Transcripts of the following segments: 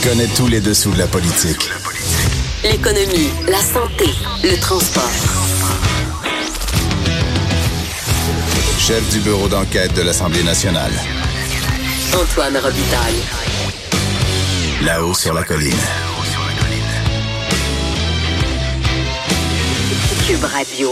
Il connaît tous les dessous de la politique. L'économie, la santé, le transport. Chef du bureau d'enquête de l'Assemblée nationale. Antoine Robitaille. Là-haut sur la colline. Cube Radio.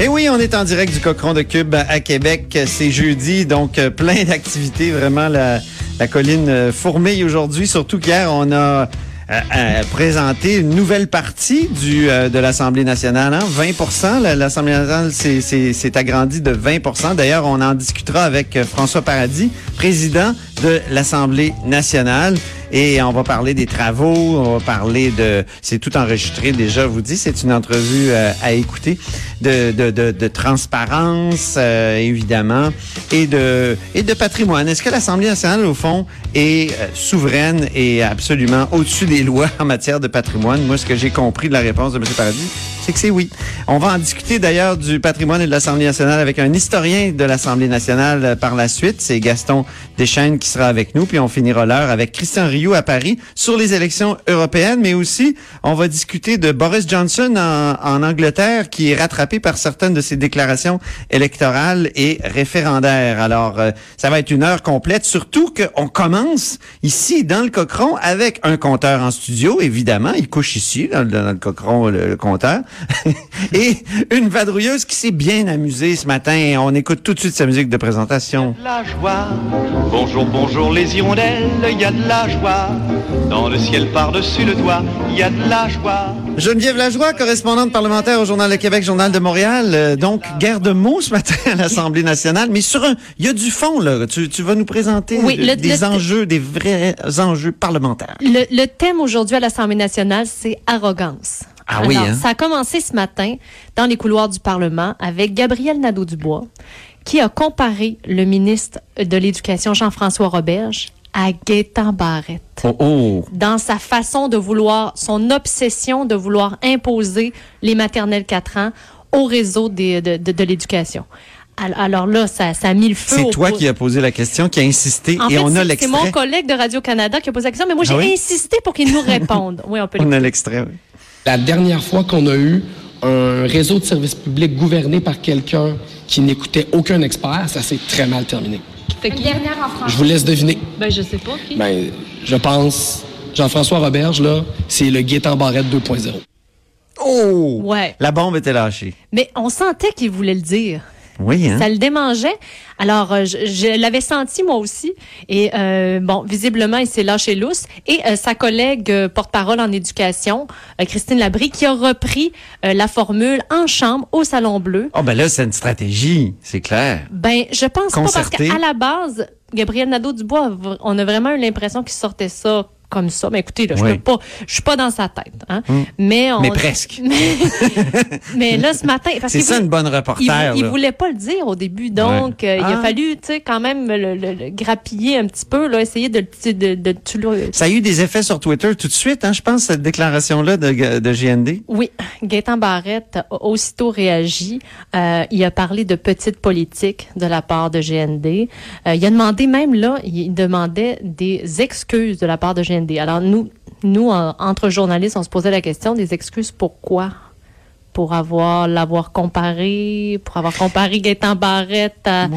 Et Eh oui, on est en direct du Cochon de Cube à Québec. C'est jeudi, donc euh, plein d'activités. Vraiment, la, la colline euh, fourmille aujourd'hui. Surtout qu'hier, on a euh, euh, présenté une nouvelle partie du de l'Assemblée nationale. Hein? 20 La- L'Assemblée nationale s'est- agrandie de 20% D'ailleurs, on en discutera avec François Paradis, président de l'Assemblée nationale. Et on va parler des travaux, on va parler de... C'est tout enregistré déjà, je vous dis, c'est une entrevue euh, à écouter, de, de, de, transparence, euh, évidemment, et de, et de patrimoine. Est-ce que l'Assemblée nationale, au fond, est euh, souveraine et absolument au-dessus des lois en matière de patrimoine? Moi, ce que j'ai compris de la réponse de M. Paradis, c'est oui. On va en discuter d'ailleurs du patrimoine et de l'Assemblée nationale avec un historien de l'Assemblée nationale euh, par la suite. C'est Gaston Deschaines qui sera avec nous. Puis on finira l'heure avec Christian Rioux à Paris sur les élections européennes. Mais aussi, on va discuter de Boris Johnson en, Angleterre qui est rattrapé par certaines de ses déclarations électorales et référendaires. Alors, euh, ça va être une heure complète. Surtout qu'on commence ici dans le Cochron avec un compteur en studio. Évidemment, il couche ici dans, le- Cochron, le, le compteur. et une vadrouilleuse qui s'est bien amusée ce matin. On écoute tout de suite sa musique de présentation. la joie. Bonjour, bonjour les hirondelles, il y a de la joie. Dans le ciel par-dessus le toit, il y a de la joie. Geneviève Lajoie, correspondante parlementaire au Journal de Québec, Journal de Montréal. Euh, donc, guerre de mots ce matin à l'Assemblée nationale. Mais sur un, il y a du fond, là. Tu, tu vas nous présenter Oui, le- des le- enjeux, des vrais enjeux parlementaires. Le, le thème aujourd'hui à l'Assemblée nationale, c'est arrogance. Ah oui, Alors, hein? Ça a commencé ce matin dans les couloirs du Parlement avec Gabriel Nadeau-Dubois, qui a comparé le ministre de l'Éducation, Jean-François Roberge, à Gaétan Barrette. Oh, oh. Dans sa façon de vouloir, son obsession de vouloir imposer les maternelles 4 ans au réseau des- de, de, de l'éducation. Al- Alors là, ça, ça a mis le feu C'est toi qui as posé la question, qui a insisté, En et fait, on a c'est- c'est l'extrait. mon collègue de Radio-Canada qui a posé la question, mais moi, j'ai Ah oui? insisté pour qu'il nous réponde. Oui, on peut On a l'extrait, oui. La dernière fois qu'on a eu un réseau de services publics gouverné par quelqu'un qui n'écoutait aucun expert, ça s'est très mal terminé. Je vous laisse deviner. Ben, je sais pas. qui. Ben, je pense, Jean-François Roberge, là, c'est le Gaétan Barrette 2.0. Oh! Ouais. La bombe était lâchée. Mais on sentait qu'il voulait le dire. Oui, hein? Ça le démangeait. Alors, euh, je, je l'avais senti moi aussi. Et euh, bon, visiblement, il s'est lâché lousse. Et euh, sa collègue euh, porte-parole en éducation, euh, Christine Labrie, qui a repris euh, la formule en chambre au Salon Bleu. Oh, ben là, c'est une stratégie, c'est clair. Ben, je pense pas parce qu'à la base, Gabriel Nadeau-Dubois, on a vraiment eu l'impression qu'il sortait ça comme ça. Mais écoutez, là, je Oui. peux pas, je suis pas dans sa tête. Hein? Mais, on, Mais presque. mais, là, ce matin, parce C'est ça voulait- une bonne reporter, il là. voulait pas le dire au début, donc euh, il a Ah. fallu, tu sais, quand même le, le- le grappiller un petit peu, là, essayer de, de, de, de le- Ça a eu des effets sur Twitter tout de suite, hein, je pense, cette déclaration-là de, de GND. Oui, Gaétan Barrette a aussitôt réagi. Euh, il a parlé de petite politique de la part de GND. Euh, il a demandé même là, il demandait des excuses de la part de GND. Alors nous, nous en- entre journalistes, on se posait la question des excuses pourquoi pour avoir l'avoir comparé, pour avoir comparé Gaétan Barrette à...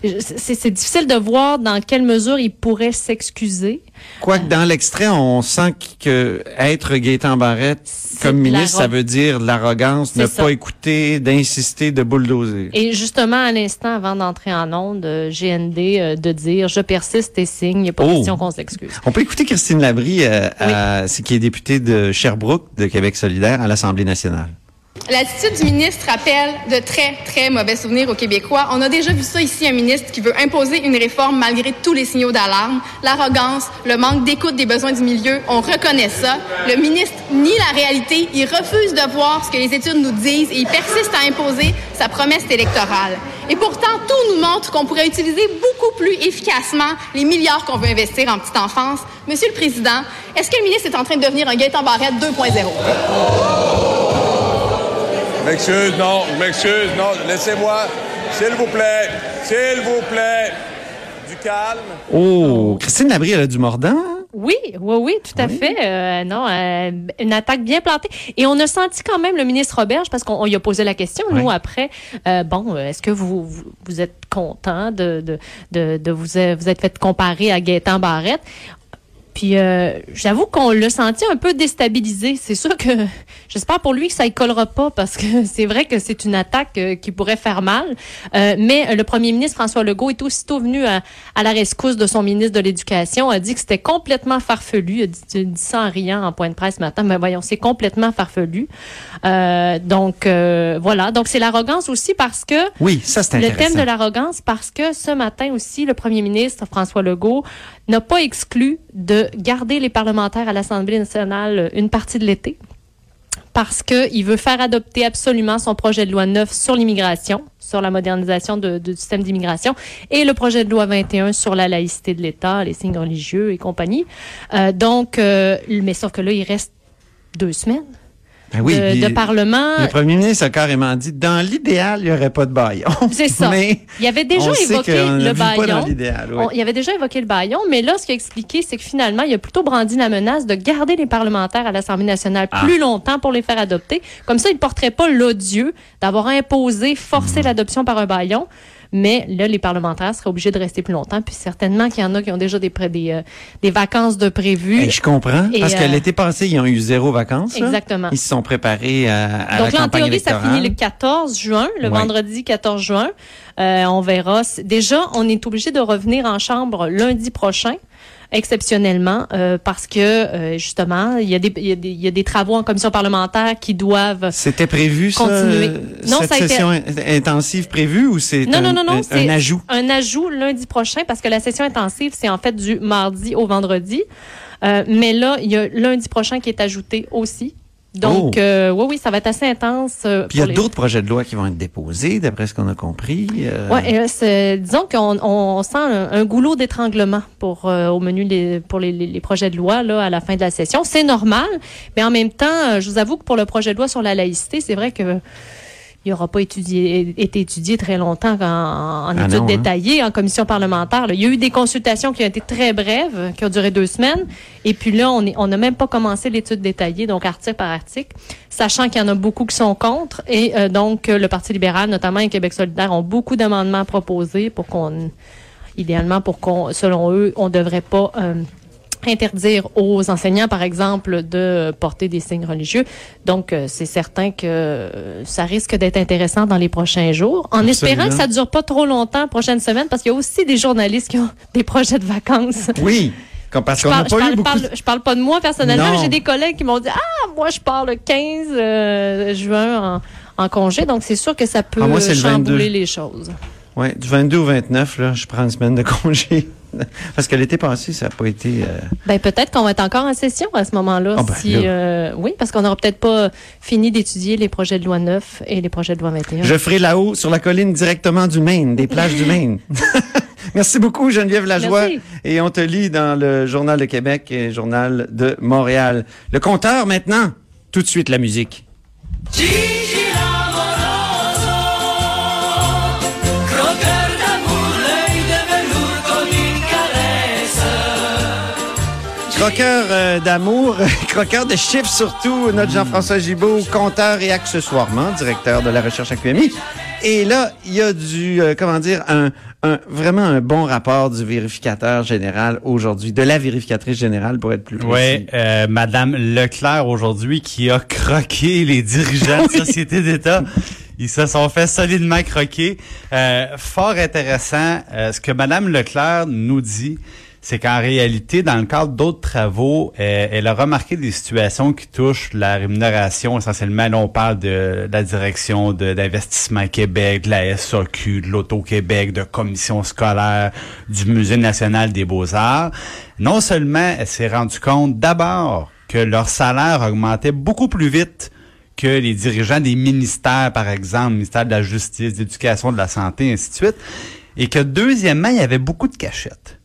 C'est c'est difficile de voir dans quelle mesure il pourrait s'excuser. Quoique dans l'extrait, on sent que être Gaétan Barrette comme ministre, ça veut dire de l'arrogance, ne ça. pas écouter, d'insister, de bulldozer. Et justement, à l'instant, avant d'entrer en onde, euh, GND euh, de dire je persiste et signe, il n'y a pas Oh. question qu'on s'excuse. On peut écouter Christine Labrie, euh, qui est députée de Sherbrooke, de Québec solidaire, à l'Assemblée nationale. L'attitude du ministre rappelle de très, très mauvais souvenirs aux Québécois. On a déjà vu ça ici, un ministre qui veut imposer une réforme malgré tous les signaux d'alarme. L'arrogance, le manque d'écoute des besoins du milieu, on reconnaît ça. Le ministre nie la réalité, il refuse de voir ce que les études nous disent et il persiste à imposer sa promesse électorale. Et pourtant, tout nous montre qu'on pourrait utiliser beaucoup plus efficacement les milliards qu'on veut investir en petite enfance. Monsieur le Président, est-ce que le ministre est en train de devenir un Gaëtan Barrette 2.0? M'excuse, non, m'excuse, non, laissez-moi. S'il vous plaît, s'il vous plaît. Du calme. Oh, Christine Labrie, elle a du mordant? Oui, oui, oui, tout à fait. Euh, non, euh, une attaque bien plantée. Et on a senti quand même le ministre Roberge, parce qu'on lui a posé la question, nous, après, euh, bon, est-ce que vous, vous, vous, êtes content de, de, de, de vous, vous êtes fait comparer à Gaétan Barrette? Puis euh, j'avoue qu'on l'a senti un peu déstabilisé. C'est sûr que j'espère pour lui que ça ne collera pas parce que c'est vrai que c'est une attaque euh, qui pourrait faire mal. Euh, mais le premier ministre François Legault est aussitôt venu à, la rescousse de son ministre de l'Éducation, a dit que c'était complètement farfelu. Il a dit, ça en riant en point de presse ce matin. Mais voyons, c'est complètement farfelu. donc voilà. Donc c'est l'arrogance aussi parce que oui, ça c'est Le thème de l'arrogance parce que ce matin aussi le premier ministre François Legault n'a pas exclu de garder les parlementaires à l'Assemblée nationale une partie de l'été parce qu'il veut faire adopter absolument son projet de loi 9 sur l'immigration, sur la modernisation de, du système d'immigration, et le projet de loi 21 sur la laïcité de l'État, les signes religieux et compagnie. Euh, donc, euh, mais sauf que là, il reste deux semaines ben oui, de, Parlement. Le premier ministre a carrément dit, dans l'idéal, il n'y aurait pas de baillon. C'est ça. Mais il avait déjà évoqué le baillon. il avait déjà évoqué le baillon, mais là, ce qu'il a expliqué, c'est que finalement, il a plutôt brandi la menace de garder les parlementaires à l'Assemblée nationale ah. plus longtemps pour les faire adopter. Comme ça, il ne porterait pas l'odieux d'avoir imposé, forcé hmm. l'adoption par un baillon. Mais là, les parlementaires seraient obligés de rester plus longtemps. Puis certainement qu'il y en a qui ont déjà des, des, euh, des vacances de prévues. je comprends. parce que euh, l'été passé, ils ont eu zéro vacances. Exactement. Ils se sont préparés à, à Donc la là, en théorie, ça finit le 14 juin, le vendredi 14 juin. Euh, on verra. Déjà, on est obligé de revenir en chambre lundi prochain exceptionnellement euh, parce que euh, justement il y, a des, il, y a des, travaux en commission parlementaire qui doivent C'était prévu continuer. ça, cette session intensive prévue ou c'est un, non, non, non, un, ajout? Un ajout lundi prochain parce que la session intensive c'est en fait du mardi au vendredi. Euh, mais là, il y a lundi prochain qui est ajouté aussi. Donc, oh. euh, oui, oui, ça va être assez intense. Euh, Puis il y a d'autres projets de loi qui vont être déposés, d'après ce qu'on a compris. Euh... Oui, disons qu'on on sent un, goulot d'étranglement pour euh, au menu des, pour les, les, projets de loi là à la fin de la session. C'est normal, mais en même temps, je vous avoue que pour le projet de loi sur la laïcité, c'est vrai que il n'aura pas étudié, été étudié très longtemps en, en ah études hein? détaillées, en commission parlementaire. Il y a eu des consultations qui ont été très brèves, qui ont duré deux semaines. Et puis là, on n'a même pas commencé l'étude détaillée, donc article par article, sachant qu'il y en a beaucoup qui sont contre. Et euh, donc, le Parti libéral, notamment et Québec solidaire, ont beaucoup d'amendements proposés pour qu'on, idéalement, pour qu'on, selon eux, on ne devrait pas... Euh, interdire aux enseignants, par exemple, de porter des signes religieux. Donc, euh, c'est certain que ça risque d'être intéressant dans les prochains jours, en espérant que ça ne dure pas trop longtemps, prochaine semaine, parce qu'il y a aussi des journalistes qui ont des projets de vacances. Oui. Parce pas parle, eu beaucoup... je parle pas de moi personnellement, j'ai des collègues qui m'ont dit Ah, moi, je pars le 15 euh, juin en, congé. Donc, c'est sûr que ça peut ah, chambouler les choses. Oui, du 22 au 29, là, je prends une semaine de congé. Parce que l'été passé, ça n'a pas été. Euh, ben peut-être qu'on va être encore en session à ce moment-là. Ah, ben, si, euh, oui, parce qu'on n'aura peut-être pas fini d'étudier les projets de loi 9 et les projets de loi 21. Je ferai là-haut sur la colline directement du Maine, des plages du Maine. Merci beaucoup, Geneviève Lajoie. Et on te lit dans le Journal de Québec et le Journal de Montréal. Le compteur maintenant. Tout de suite, la musique. Croqueur euh, d'amour, croqueur de chiffres surtout, notre Jean-François Gibault, compteur et accessoirement directeur de la recherche à QMI. Et là, il y a du, euh, comment dire, un, vraiment un bon rapport du vérificateur général aujourd'hui, de la vérificatrice générale pour être plus précis. Oui, euh, Madame Leclerc aujourd'hui qui a croqué les dirigeants de sociétés d'État. Ils se sont fait solidement croquer. fort intéressant, ce que Madame Leclerc nous dit, c'est qu'en réalité, dans le cadre d'autres travaux, euh, elle a remarqué des situations qui touchent la rémunération. Essentiellement, là, on parle de, la direction d'investissement Québec, de la SAQ, de l'Auto-Québec, de commission scolaire, du Musée national des beaux-arts. Non seulement elle s'est rendue compte d'abord que leur salaire augmentait beaucoup plus vite que les dirigeants des ministères, par exemple, ministère de la Justice, d'éducation, de la Santé, ainsi de suite, et que deuxièmement, il y avait beaucoup de cachettes.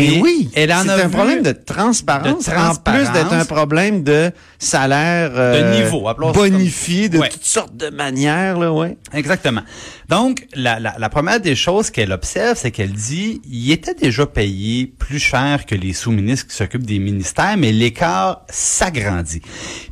Ben oui, elle en c'est a un vu problème de transparence, de en plus d'être un problème de salaire euh, niveau, bonifié de Ouais. toutes sortes de manières là, ouais. Exactement. Donc, la, la, la première des choses qu'elle observe, c'est qu'elle dit, il était déjà payé plus cher que les sous-ministres qui s'occupent des ministères, mais l'écart s'agrandit.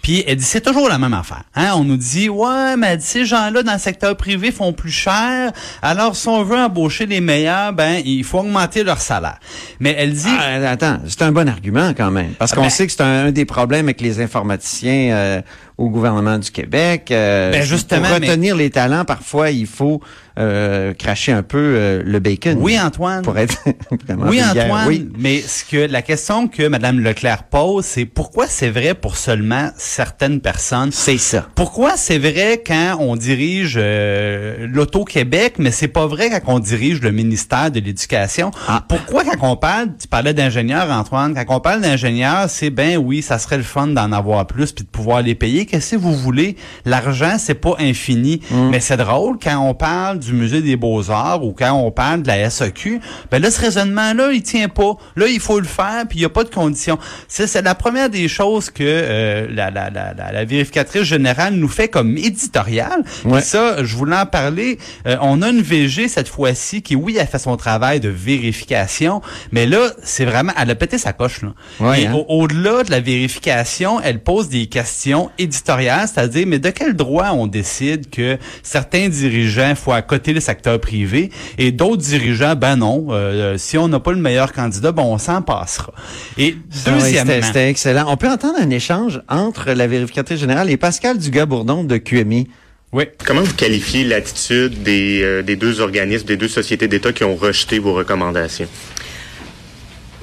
Puis, elle dit, c'est toujours la même affaire. Hein? On nous dit, ouais, mais elle dit, ces gens-là dans le secteur privé font plus cher, alors si on veut embaucher les meilleurs, ben, il faut augmenter leur salaire. Mais elle dit, Ah, attends, c'est un bon argument quand même, parce Ah, qu'on ben- sait que c'est un, un des problèmes avec les informaticiens euh, au gouvernement du Québec. euh, Ben, justement, pour mais- retenir les talents, parfois il faut euh, cracher un peu euh, le bacon. Oui, Antoine. Pour être vraiment Oui, vulgaire. Antoine, Oui. mais ce que la question que Mme Leclerc pose, c'est pourquoi c'est vrai pour seulement certaines personnes? C'est ça. Pourquoi c'est vrai quand on dirige euh, l'Auto-Québec, mais c'est pas vrai quand on dirige le ministère de l'Éducation? Ah. Pourquoi quand on parle, tu parlais d'ingénieurs, Antoine, quand on parle d'ingénieurs, c'est ben oui, ça serait le fun d'en avoir plus puis de pouvoir les payer. Qu'est-ce que vous voulez? L'argent, c'est pas infini. Mm. Mais c'est drôle, quand on parle du Musée des Beaux-Arts ou quand on parle de la SAQ, ben là, ce raisonnement-là, il tient pas. Là, il faut le faire, puis il n'y a pas de conditions. C'est, c'est la première des choses que euh, la, la, la, la, vérificatrice générale nous fait comme éditorial. Puis Ouais. ça, je voulais en parler. Euh, on a une VG cette fois-ci qui, oui, a fait son travail de vérification, mais là, c'est vraiment, elle a pété sa coche. Là. Ouais, hein? au- au-delà de la vérification, elle pose des questions éditoriales, c'est-à-dire, mais de quel droit on décide que certains dirigeants accoter le secteur privé et d'autres dirigeants, ben non, euh, si on n'a pas le meilleur candidat, ben on s'en passera. Et Ah oui, deuxièmement, c'était excellent. On peut entendre un échange entre la vérificatrice générale et Pascal Dugas-Bourdon de QMI. oui, Comment vous qualifiez l'attitude des, euh, des deux organismes, des deux sociétés d'État qui ont rejeté vos recommandations?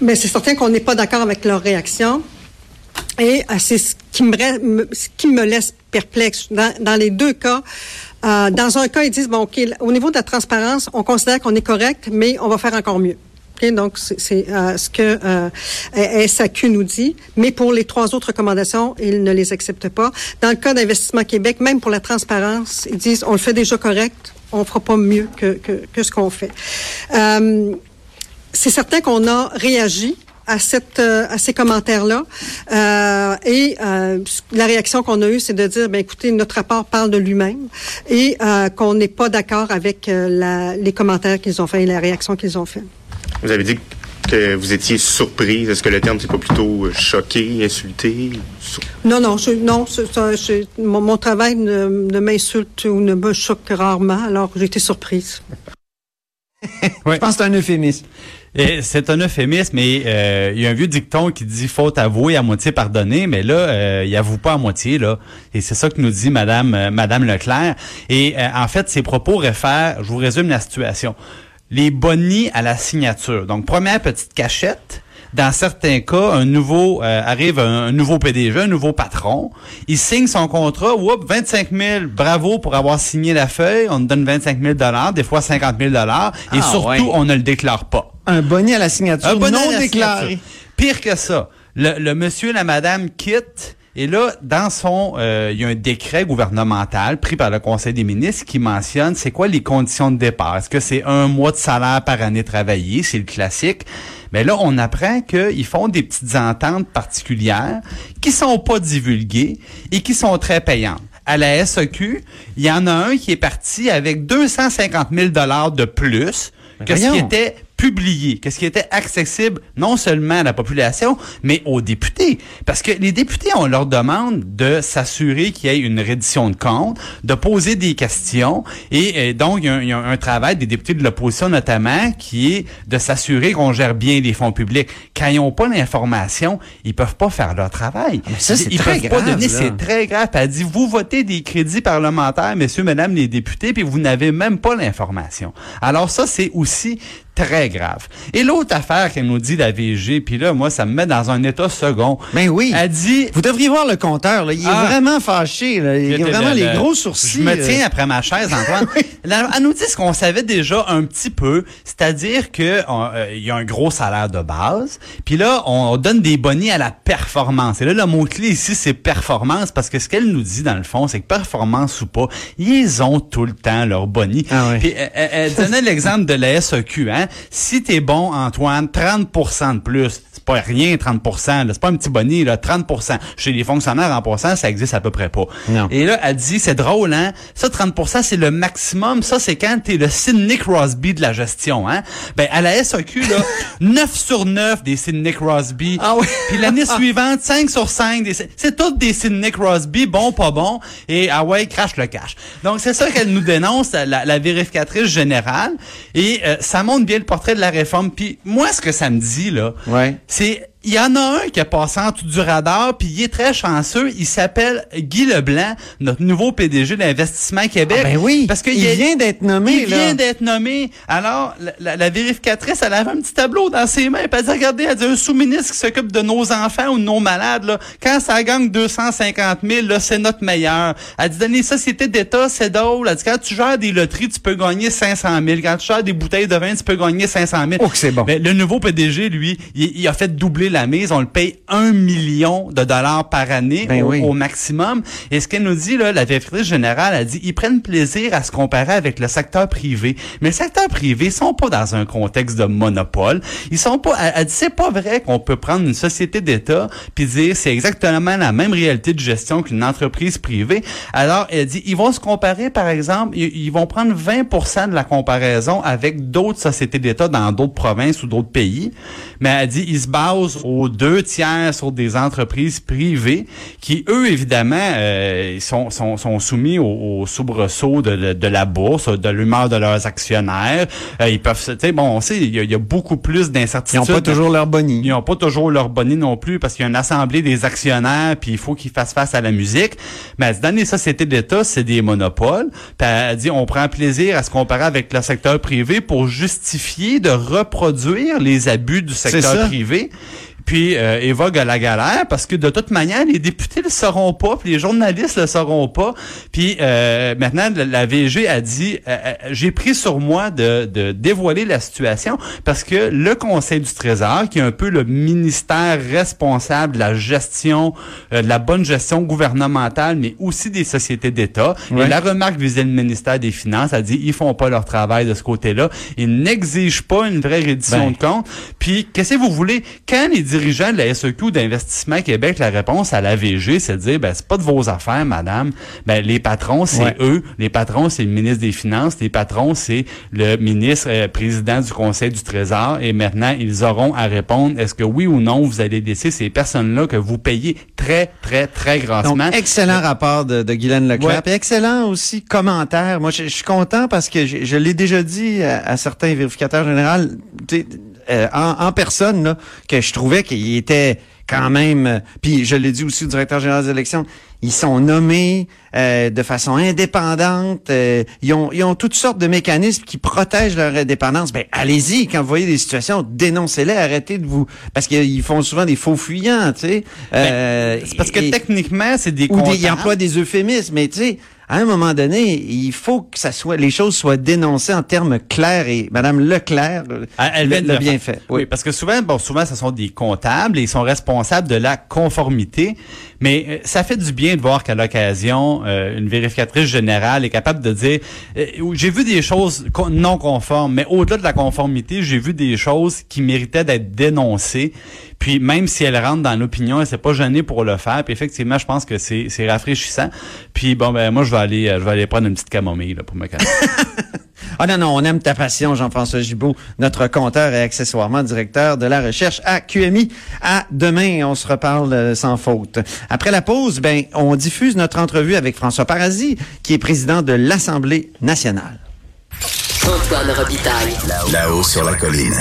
Mais c'est certain qu'on n'est pas d'accord avec leur réaction. Et euh, c'est ce qui me, ra- me- ce qui me laisse perplexe. Dans, dans les deux cas, euh, dans un cas, ils disent, bon, OK, au niveau de la transparence, on considère qu'on est correct, mais on va faire encore mieux. Donc, c'est c'est, euh, ce que euh, SAQ nous dit. Mais pour les trois autres recommandations, ils ne les acceptent pas. Dans le cas d'Investissement Québec, même pour la transparence, ils disent, on le fait déjà correct, on fera pas mieux que, que, que ce qu'on fait. Euh, c'est certain qu'on a réagi à cette euh, à ces commentaires-là Euh, et euh, la réaction qu'on a eue, c'est de dire ben écoutez notre rapport parle de lui-même et euh, qu'on n'est pas d'accord avec euh, la, les commentaires qu'ils ont fait et la réaction qu'ils ont fait. Vous avez dit que vous étiez surprise. Est-ce que le terme, c'est pas plutôt choqué, insulté? Sur- Non non je, non c'est- ça, je- mon, mon travail ne, ne m'insulte ou ne me choque rarement alors j'ai été surprise. Je pense que c'est un euphémisme. C'est un euphémisme, mais euh, il y a un vieux dicton qui dit faute avouée à moitié pardonnée, mais là, euh, il avoue pas à moitié là. Et c'est ça que nous dit Madame euh, Madame Leclerc. Et euh, en fait, ses propos réfèrent, je vous résume la situation. Les bonnies à la signature. Donc première petite cachette. Dans certains cas, un nouveau euh, arrive un, un nouveau PDG, un nouveau patron. Il signe son contrat. Whoop, 25 000. Bravo pour avoir signé la feuille. On te donne 25 000 dollars, des fois 50 000 dollars. Et Ah, surtout, ouais. on ne le déclare pas. Un bonnet à la signature Un bonnet non à la déclaré. signature. Pire que ça, le, le monsieur, la madame quitte. Et là, dans son, euh, il y a un décret gouvernemental pris par le Conseil des ministres qui mentionne c'est quoi les conditions de départ. Est-ce que c'est un mois de salaire par année travaillée, c'est le classique. Mais là, on apprend qu'ils font des petites ententes particulières qui sont pas divulguées et qui sont très payantes. À la SEQ, il y en a un qui est parti avec 250 000 dollars de plus que ce qui était publié, que ce qui était accessible non seulement à la population, mais aux députés. Parce que les députés, on leur demande de s'assurer qu'il y ait une reddition de comptes, de poser des questions, et, euh, donc il y, a un, il y a un travail des députés de l'opposition notamment qui est de s'assurer qu'on gère bien les fonds publics. Quand ils n'ont pas l'information, ils peuvent pas faire leur travail. mais ça, c'est ils très peuvent pas grave, donner, là. c'est très grave. Elle dit, vous votez des crédits parlementaires, messieurs, mesdames les députés, puis vous n'avez même pas l'information. Alors ça, c'est aussi très grave. Et l'autre affaire qu'elle nous dit, la VG, puis là, moi, ça me met dans un état second. Ben oui. Elle dit... Vous devriez voir le compteur. Là. Il est Ah. vraiment fâché. Là. Il a vraiment le- les le- gros sourcils. Je me euh. tiens après ma chaise, Antoine. Là, Elle nous dit ce qu'on savait déjà un petit peu, c'est-à-dire que on- euh, il y a un gros salaire de base, puis là on donne des bonnets à la performance. Et là le mot clé ici c'est performance parce que ce qu'elle nous dit dans le fond, c'est que performance ou pas, ils ont tout le temps leur bonnets. Ah ouais. Puis elle, elle- elle donnait l'exemple de la SEQ, hein. Si t'es bon, Antoine, 30% de plus. C'est pas rien, 30 là. C'est pas un petit bonnet, là. 30% Chez les fonctionnaires en passant, ça existe à peu près pas. Non. Et là, elle dit, c'est drôle, hein? Ça, 30% c'est le maximum. Ça, c'est quand t'es le Sidney Crosby de la gestion, hein? Ben, à la SAQ, là, 9 sur 9 des Sidney Crosby. Ah oui. Puis l'année suivante, 5 sur 5 des... C'est toutes des Sidney Crosby, bon, pas bon. Et, ah ouais, crache le cash. Donc, c'est ça qu'elle nous dénonce, la, la vérificatrice générale. Et euh, ça montre bien le portrait de la réforme. Puis moi, ce que ça me dit, là, Ouais. c'est il y en a un qui a passé en tout du radar, puis il est très chanceux. Il s'appelle Guy Leblanc, notre nouveau PDG d'Investissement Québec. Ah ben oui, parce que il vient d'être nommé, Il là. vient d'être nommé. Alors, la, la- la vérificatrice, elle avait un petit tableau dans ses mains. Puis elle dit, regardez, elle dit, un sous-ministre qui s'occupe de nos enfants ou de nos malades, là, quand ça gagne 250 000, là, c'est notre meilleur. Elle dit, dans les sociétés d'État, c'est drôle. Elle dit, quand tu gères des loteries, tu peux gagner 500 000. Quand tu gères des bouteilles de vin, tu peux gagner 500 000. Oh, que c'est bon. Ben, le nouveau PDG, lui, il, il a fait doubler la mise. On le paye un million de dollars par année Ben au, oui. au maximum. Et ce qu'elle nous dit, là, la vérificatrice générale, a dit, ils prennent plaisir à se comparer avec le secteur privé. Mais le secteur privé, ils sont pas dans un contexte de monopole. Ils sont pas, elle, elle dit, c'est pas vrai qu'on peut prendre une société d'État puis dire, c'est exactement la même réalité de gestion qu'une entreprise privée. Alors, elle dit, ils vont se comparer, par exemple, ils, ils vont prendre 20% de la comparaison avec d'autres sociétés d'État dans d'autres provinces ou d'autres pays. Mais elle dit, ils se basent aux deux tiers sur des entreprises privées qui, eux, évidemment, euh, ils sont, sont, sont soumis au, au soubresaut de, de, de la bourse, de l'humeur de leurs actionnaires. Euh, ils peuvent, tu bon, on sait, il y, y a beaucoup plus Ils d'incertitudes. n'ont pas toujours leur boni. Ils n'ont pas toujours leur bonnet non plus parce qu'il y a une assemblée des actionnaires puis il faut qu'ils fassent face à la musique. Mais elle dit, dans les sociétés d'État, c'est des monopoles. Puis elle dit, on prend plaisir à se comparer avec le secteur privé pour justifier de reproduire les abus du secteur privé. Puis euh, évoque la galère parce que de toute manière, les députés le sauront pas, puis les journalistes le sauront pas. Puis euh, maintenant, la, la VG a dit, euh, euh, j'ai pris sur moi de, de dévoiler la situation parce que le Conseil du Trésor, qui est un peu le ministère responsable de la gestion, euh, de la bonne gestion gouvernementale, mais aussi des sociétés d'État, et la remarque visait le ministère des Finances, a dit, ils font pas leur travail de ce côté-là, ils n'exigent pas une vraie reddition Ben. de compte. Puis, qu'est-ce que vous voulez? Quand les dirigeants de la SEQ d'Investissement Québec, la réponse à la VG, c'est de dire, ben, c'est pas de vos affaires, madame. Ben, les patrons, c'est Ouais. eux. Les patrons, c'est le ministre des Finances. Les patrons, c'est le ministre euh, président du Conseil du Trésor. Et maintenant, ils auront à répondre, est-ce que oui ou non, vous allez laisser ces personnes-là que vous payez très, très, très Donc, grassement? excellent rapport de, de Guylaine Leclerc. Ouais. Puis excellent aussi commentaire. Moi, je, je suis content parce que je, je l'ai déjà dit à, à certains vérificateurs généraux euh, en, en personne là, que je trouvais qu'il était quand même. euh, Puis je l'ai dit aussi au directeur général des élections. Ils sont nommés euh, de façon indépendante. euh, ils, ont, ils ont toutes sortes de mécanismes qui protègent leur indépendance. Ben allez-y quand vous voyez des situations, dénoncez-les, arrêtez de vous parce qu'ils font souvent des faux fuyants, tu sais. Euh, Ben, c'est parce que et- techniquement, c'est des ou des, ils emploient des euphémismes, mais tu sais, à un moment donné, il faut que ça soit, les choses soient dénoncées en termes clairs et Madame Leclerc Elle l'a le bien faire. fait. Oui. parce que souvent, bon, souvent, ce sont des comptables et ils sont responsables de la conformité. Mais euh, ça fait du bien de voir qu'à l'occasion, euh, une vérificatrice générale est capable de dire euh, j'ai vu des choses non conformes, mais au-delà de la conformité, j'ai vu des choses qui méritaient d'être dénoncées. Puis même si elle rentre dans l'opinion, elle s'est pas gênée pour le faire. Puis effectivement, je pense que c'est c'est rafraîchissant. Puis bon, ben moi, je vais aller, euh, je vais aller prendre une petite camomille là, pour me calmer. Ah non, non, on aime ta passion, Jean-François Gibault, notre compteur et accessoirement directeur de la recherche à QMI. À demain, on se reparle euh, sans faute. Après la pause, ben, on diffuse notre entrevue avec François Paradis, qui est président de l'Assemblée nationale. Antoine Robitaille. Là-haut sur la colline.